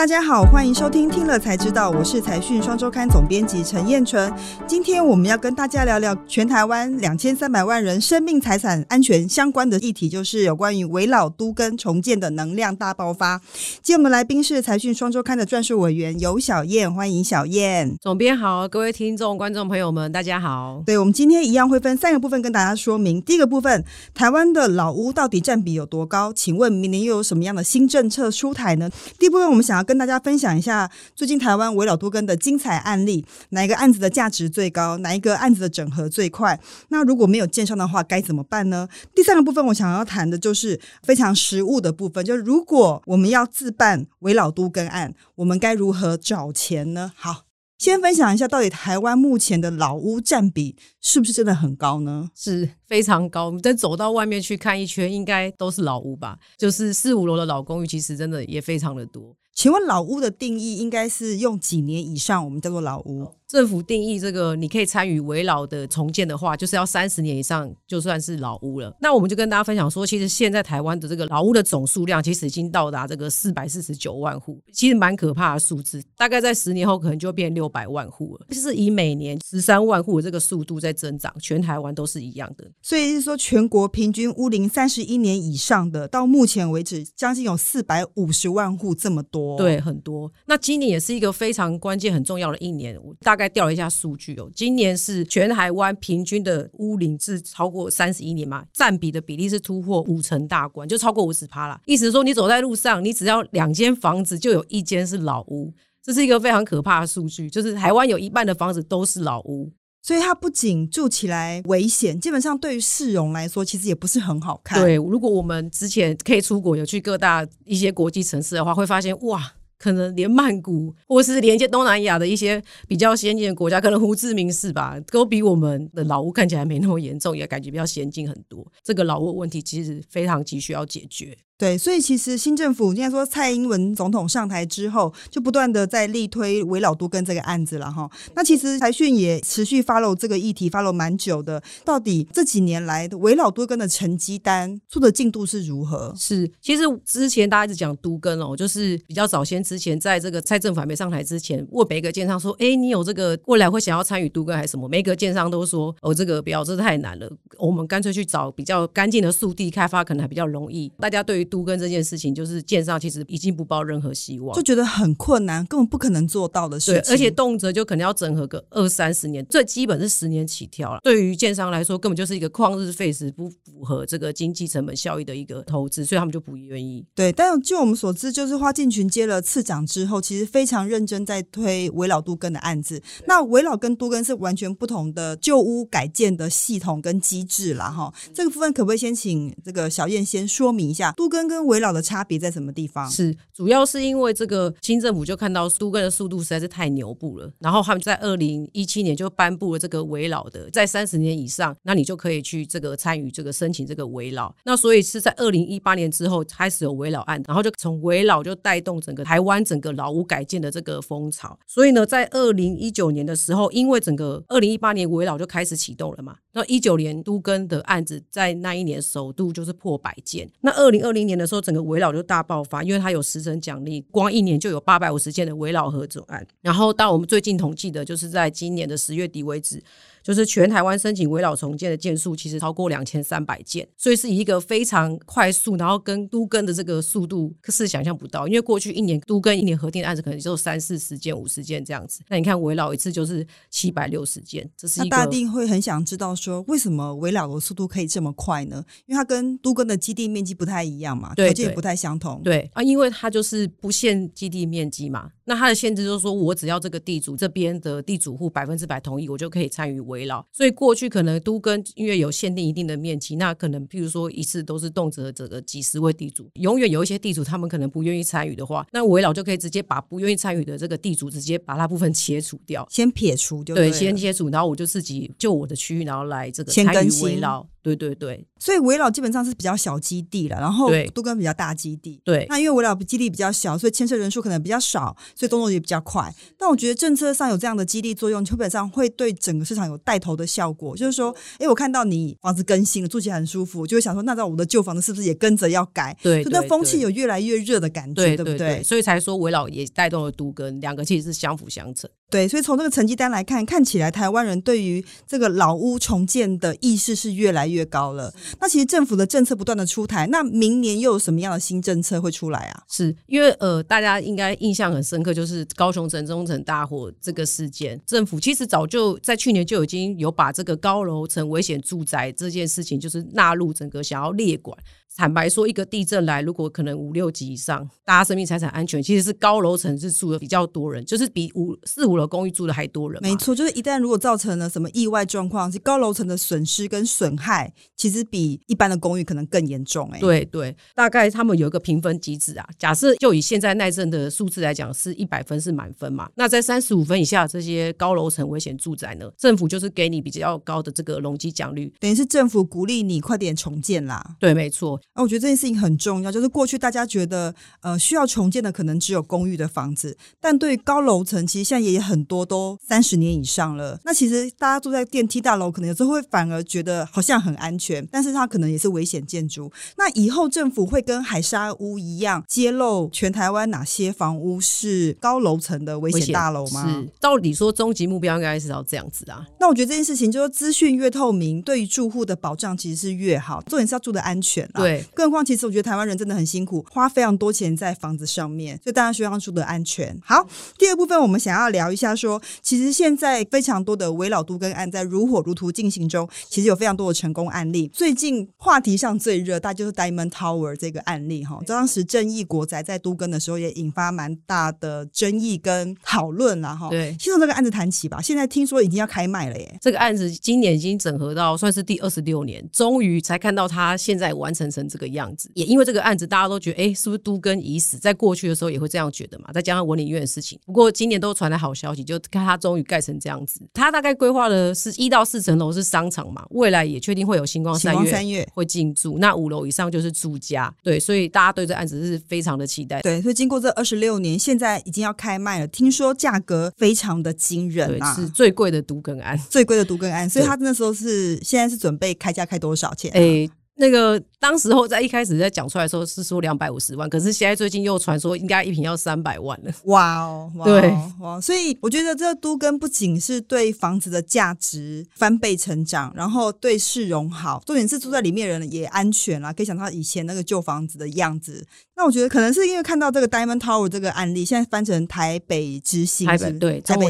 大家好，欢迎收听《听了才知道》，我是财讯双周刊总编辑陈燕纯。今天我们要跟大家聊聊全台湾两千三百万人生命财产安全相关的议题，就是有关于围老都跟重建的能量大爆发。今天我们来宾是财讯双周刊的撰述委员尤小燕，欢迎小燕。总编好，各位听众、观众朋友们，大家好。对，我们今天一样会分三个部分跟大家说明。第一个部分，台湾的老屋到底占比有多高？请问明年又有什么样的新政策出台呢？第一部分，我们想要跟大家分享一下最近台湾围老多根的精彩案例，哪一个案子的价值最高，哪一个案子的整合最快？那如果没有建商的话，该怎么办呢？第三个部分，我想要谈的就是非常实务的部分，就是如果我们要自办围老都根案，我们该如何找钱呢？好。先分享一下，到底台湾目前的老屋占比是不是真的很高呢？是非常高。我们再走到外面去看一圈，应该都是老屋吧？就是四五楼的老公寓，其实真的也非常的多。请问老屋的定义应该是用几年以上，我们叫做老屋？政府定义这个，你可以参与围老的重建的话，就是要三十年以上就算是老屋了。那我们就跟大家分享说，其实现在台湾的这个老屋的总数量，其实已经到达这个四百四十九万户，其实蛮可怕的数字。大概在十年后，可能就变六百万户了，就是以每年十三万户的这个速度在增长，全台湾都是一样的。所以是说，全国平均屋龄三十一年以上的，到目前为止，将近有四百五十万户这么多。对，很多。那今年也是一个非常关键、很重要的一年。我大概调了一下数。据哦今年是全台湾平均的屋龄是超过三十一年嘛，占比的比例是突破五成大关，就超过五十趴啦。意思说，你走在路上，你只要两间房子就有一间是老屋，这是一个非常可怕的数据。就是台湾有一半的房子都是老屋，所以它不仅住起来危险，基本上对于市容来说，其实也不是很好看。对，如果我们之前可以出国，有去各大一些国际城市的话，会发现哇。可能连曼谷，或是连接东南亚的一些比较先进的国家，可能胡志明市吧，都比我们的老屋看起来没那么严重，也感觉比较先进很多。这个老屋问题其实非常急需要解决。对，所以其实新政府应该说蔡英文总统上台之后，就不断的在力推围老都跟这个案子了哈。那其实财讯也持续 follow 这个议题，follow 蛮久的。到底这几年来的围老都跟的成绩单做的进度是如何？是，其实之前大家一直讲都跟哦，就是比较早先之前，在这个蔡政府还没上台之前，问每个建商说：“哎，你有这个未来会想要参与都跟还是什么？”每个建商都说：“哦，这个不要，这太难了，我们干脆去找比较干净的速地开发，可能还比较容易。”大家对于都跟这件事情，就是建商其实已经不抱任何希望，就觉得很困难，根本不可能做到的事情。对，而且动辄就可能要整合个二三十年，最基本是十年起跳了。对于建商来说，根本就是一个旷日费时、不符合这个经济成本效益的一个投资，所以他们就不愿意。对，但就我们所知，就是花进群接了次长之后，其实非常认真在推围老都根的案子。那围老跟都根是完全不同的旧屋改建的系统跟机制啦。哈。这个部分可不可以先请这个小燕先说明一下都根跟围老的差？别在什么地方？是主要是因为这个新政府就看到都根的速度实在是太牛步了，然后他们在二零一七年就颁布了这个围老的，在三十年以上，那你就可以去这个参与这个申请这个围老。那所以是在二零一八年之后开始有围老案，然后就从围老就带动整个台湾整个老屋改建的这个风潮。所以呢，在二零一九年的时候，因为整个二零一八年围老就开始启动了嘛，那一九年都根的案子在那一年首度就是破百件。那二零二零年的时候，整个围老就大爆发，因为它有十层奖励，光一年就有八百五十件的围老合作案。然后到我们最近统计的，就是在今年的十月底为止。就是全台湾申请围绕重建的件数，其实超过两千三百件，所以是一个非常快速，然后跟都根的这个速度是想象不到。因为过去一年都根一年核定的案子可能就三四十件、五十件这样子，那你看围绕一次就是七百六十件，这是一个。大定会很想知道说，为什么围绕的速度可以这么快呢？因为它跟都根的基地面积不太一样嘛，条件也不太相同。对啊，因为它就是不限基地面积嘛，那它的限制就是说我只要这个地主这边的地主户百分之百同意，我就可以参与。围绕，所以过去可能都跟因为有限定一定的面积，那可能譬如说一次都是动辄这个几十位地主，永远有一些地主他们可能不愿意参与的话，那围绕就可以直接把不愿意参与的这个地主直接把那部分切除掉，先撇除就对，先切除，然后我就自己就我的区域，然后来这个参与围绕。对对对所以围老基本上是比较小基地了，然后对都跟比较大基地。对，那因为围绕基地比较小，所以牵涉人数可能比较少，所以动作也比较快。但我觉得政策上有这样的激励作用，基本上会对整个市场有带头的效果。就是说，哎，我看到你房子更新了，住起来很舒服，就会想说，那在我的旧房子是不是也跟着要改？对就那风气有越来越热的感觉，对不对？对，所以才说围老也带动了都跟，两个其实是相辅相成。对，所以从这个成绩单来看，看起来台湾人对于这个老屋重建的意识是越来越高了。那其实政府的政策不断的出台，那明年又有什么样的新政策会出来啊？是因为呃，大家应该印象很深刻，就是高雄城中城大火这个事件，政府其实早就在去年就已经有把这个高楼层危险住宅这件事情，就是纳入整个想要列管。坦白说，一个地震来，如果可能五六级以上，大家生命财产安全，其实是高楼层是住的比较多人，就是比五四五楼公寓住的还多人。没错，就是一旦如果造成了什么意外状况，是高楼层的损失跟损害，其实比一般的公寓可能更严重、欸。哎，对对，大概他们有一个评分机制啊。假设就以现在耐震的数字来讲，是一百分是满分嘛？那在三十五分以下这些高楼层危险住宅呢，政府就是给你比较高的这个容积奖率。等于是政府鼓励你快点重建啦。对，没错，啊，我觉得这件事情很重要，就是过去大家觉得呃需要重建的可能只有公寓的房子，但对于高楼层，其实现在也很多都三十年以上了。那其实大家住在电梯大楼，可能有时候会反而觉得好像很安全，但是它可能也是危险建筑。那以后政府会跟海沙屋一样，揭露全台湾哪些房屋是高楼层的危险危险大楼吗？是，照理说终极目标应该是要这样子啊。那我觉得这件事情就是资讯越透明，对于住户的保障其实是越好。重点是要住的安全啦。对，更何况其实我觉得台湾人真的很辛苦，花非常多钱在房子上面，所以大家需要住的安全。好，第二部分我们想要聊一下说，其实现在非常多的围老都跟案在如火如荼进行中，其实有非常多的成功案例。最近话题上最热，大家就是 Diamond Tower 这个案例哈。当时正义国宅在都跟的时候，也引发蛮大的争议跟讨论了哈。对先从这个案子谈起吧。现在听说已经要开卖了耶。这个案子今年已经整合到算是第二十六年，终于才看到它现在完成成这个样子。也因为这个案子，大家都觉得，哎，是不是都跟已死？在过去的时候也会这样觉得嘛。再加上文理院的事情，不过今年都传来好消息，就看它终于盖成这样子。它大概规划的是一到四层楼是商场嘛，未来也确定会有星光三月光三月会进驻，那五楼以上就是住家。对，所以大家对这案子是非常的期待。对，所以经过这二十六年，现在已经要开卖了，听说价格非常的惊人对，啊，是最贵的独根案。最贵的独根案，所以对他那时候是现在是准备开价开多少钱、啊？诶、那个当时候在一开始在讲出来的时候是说两百五十万，可是现在最近又传说应该一瓶要三百万了。哇哦，哇哦对哇！所以我觉得这个都根不仅是对房子的价值翻倍成长，然后对市容好，重点是住在里面的人也安全啦。可以想到以前那个旧房子的样子。那我觉得可能是因为看到这个 Diamond Tower 这个案例，现在翻成台北之星，台北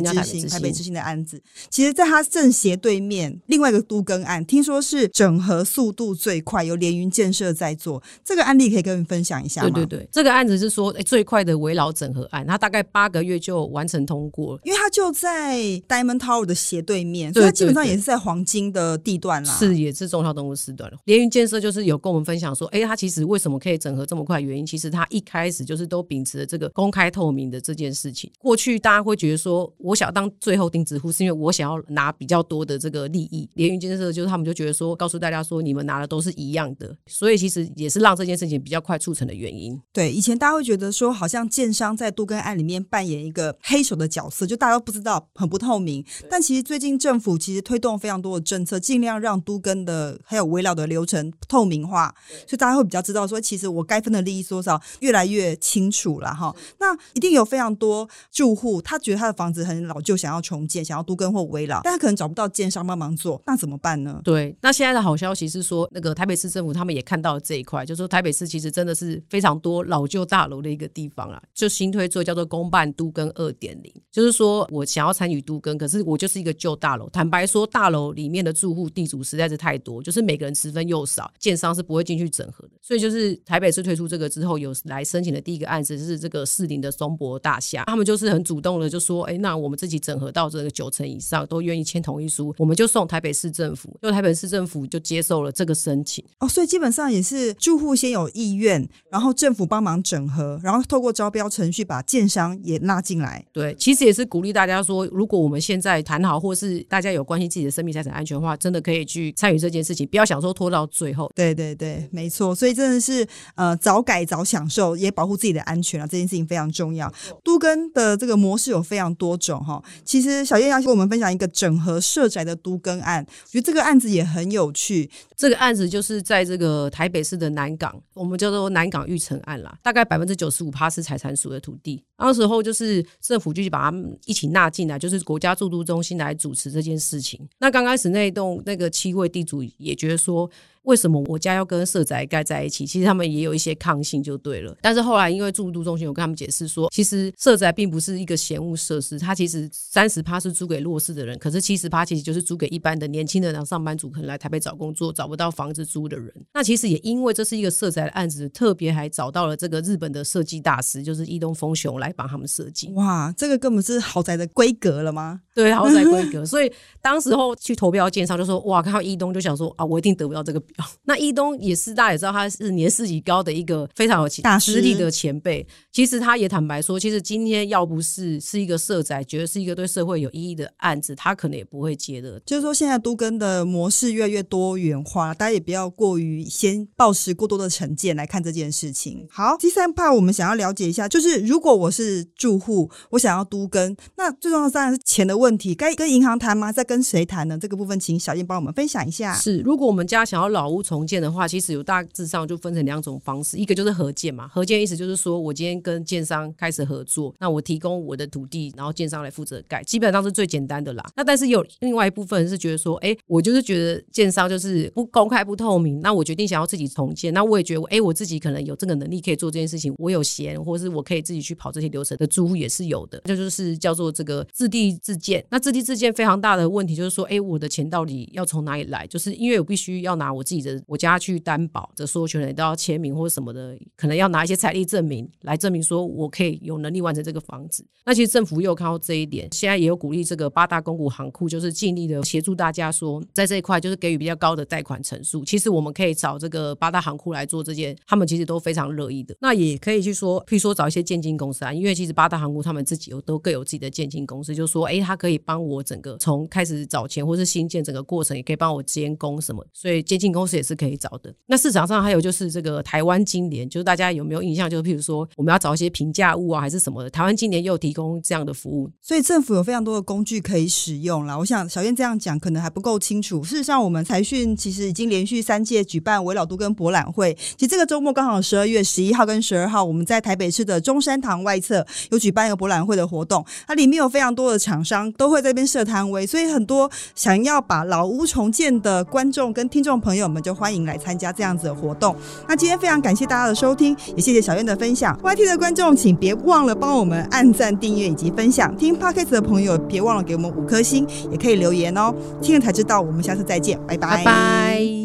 之星台北之星的案子。其实，在它正斜对面另外一个都更案，听说是整合速度最快，由联云建设在做。这个案例可以跟我们分享一下吗？对对对，这个案子是说、诶最快的围绕整合案，它大概八个月就完成通过了。因为它就在 Diamond Tower 的斜对面，所以它基本上也是在黄金的地段啦。是，也是中小动物时段了。联云建设就是有跟我们分享说，哎，它其实为什么可以整合这么快？原因其实它一开始就是都秉持了这个公开透明的这件事情。过去大家会觉得说，我想要当最后钉子户，是因为我想要拿比较多的这个利益。联云建设就是他们就觉得说，告诉大家说，你们拿的都是一样的，所以其实也是让这件事情比较快促成的原因。对，以前大家会觉得说，好像建商在都更案里面扮演一个黑手的角色，就大家都不知道，很不透明。但其实最近政府其实推动非常多的政策，尽量让都更的还有围绕的流程透明化，所以大家会比较知道说，其实我该分的利益多少越来越清楚了哈。那一定有非常多住户，他觉得他的房子很老旧，想要重建，想要都更或围绕，但他可能找不到建商帮忙做，那怎么办呢？对，那现在的好消息是说，那个台北市政府他们也看到了这一块，就说台北市其实真的是非常多老旧大楼的一个地方啊，就新推出叫做公办都跟二点零，就是说我想要参与都跟，可是我就是一个旧大楼。坦白说，大楼里面的住户地主实在是太多，就是每个人十分又少，建商是不会进去整合的。所以就是台北市推出这个之后，有来申请的第一个案子是这个士林的松柏大厦，他们就是很主动的就说，哎，那我们自己整合到这个九成以上，都愿意签同意书，我们就送台北市政府，就台北市政府就接受了这个申请。情。哦，所以基本上也是住户先有意愿，然后政府帮忙整合，然后透过招标程序把建商也拉进来。对，其实也是鼓励大家说，如果我们现在谈好，或是大家有关心自己的生命财产安全的话，真的可以去参与这件事情，不要想说拖到最后。对对对，没错。所以真的是呃早改早享受，也保护自己的安全啊，这件事情非常重要。都更的这个模式有非常多种哈。其实小叶要跟我们分享一个整合社宅的都更案，我觉得这个案子也很有趣。这个案子就是是在这个台北市的南港，我们叫做南港玉城案啦。大概百分之九十五趴是财产署的土地，那时候就是政府就去把他们一起纳进来，就是国家驻都中心来主持这件事情。那刚开始那一栋那个七位地主也觉得说。为什么我家要跟社宅盖在一起？其实他们也有一些抗性，就对了。但是后来因为住都中心我跟他们解释说，其实社宅并不是一个闲物设施，它其实三十趴是租给弱势的人，可是七十趴其实就是租给一般的年轻人，上班族可能来台北找工作找不到房子租的人。那其实也因为这是一个社宅的案子，特别还找到了这个日本的设计大师，就是伊东丰雄来帮他们设计。哇，这个根本是豪宅的规格了吗？对，豪宅规格。所以当时候去投标建商就说，哇，看到伊东就想说啊，我一定得不到这个标。那伊东。也是大家也知道，他是年事已高的一个非常有大实力的前辈。其实他也坦白说，其实今天要不是是一个社宅，觉得是一个对社会有意义的案子，他可能也不会接的。就是说，现在都跟的模式越来越多元化，大家也不要过于先抱持过多的成见来看这件事情。好，第三 part 我们想要了解一下，就是如果我是住户，我想要都跟，那最重要当然是钱的问题，该跟银行谈吗？在跟谁谈呢？这个部分请小燕帮我们分享一下。是，如果我们家想要老屋重建的话。其实有大致上就分成两种方式，一个就是合建嘛，合建意思就是说我今天跟建商开始合作，那我提供我的土地，然后建商来负责盖，基本上是最简单的啦。那但是有另外一部分是觉得说，哎，我就是觉得建商就是不公开不透明，那我决定想要自己重建，那我也觉得，哎，我自己可能有这个能力可以做这件事情，我有闲，或是我可以自己去跑这些流程的租户也是有的，这就是叫做这个自地自建。那自地自建非常大的问题就是说，哎，我的钱到底要从哪里来？就是因为我必须要拿我自己的我家去。担保，这所有权人都要签名或什么的，可能要拿一些财力证明来证明说我可以有能力完成这个房子。那其实政府又看到这一点，现在也有鼓励这个八大公股行库，就是尽力的协助大家说，在这一块就是给予比较高的贷款成数。其实我们可以找这个八大行库来做这件，他们其实都非常乐意的。那也可以去说，譬如说找一些建金公司啊，因为其实八大行库他们自己有都各有自己的建金公司，就说哎，他可以帮我整个从开始找钱或是新建整个过程，也可以帮我监工什么，所以建金公公司也是可以找的。那市场上。还有就是这个台湾金联，就是大家有没有印象？就是譬如说，我们要找一些平价物啊，还是什么的，台湾金联又提供这样的服务。所以政府有非常多的工具可以使用了。我想小燕这样讲可能还不够清楚。事实上，我们财讯其实已经连续三届举办围老都跟博览会。其实这个周末刚好十二月十一号跟十二号，我们在台北市的中山堂外侧有举办一个博览会的活动。它里面有非常多的厂商都会在这边设摊位，所以很多想要把老屋重建的观众跟听众朋友我们就欢迎来参加这样子的活动。那今天非常感谢大家的收听，也谢谢小燕的分享。YT 的观众，请别忘了帮我们按赞、订阅以及分享。听 Podcast 的朋友，别忘了给我们五颗星，也可以留言哦。听了才知道，我们下次再见，拜。拜拜。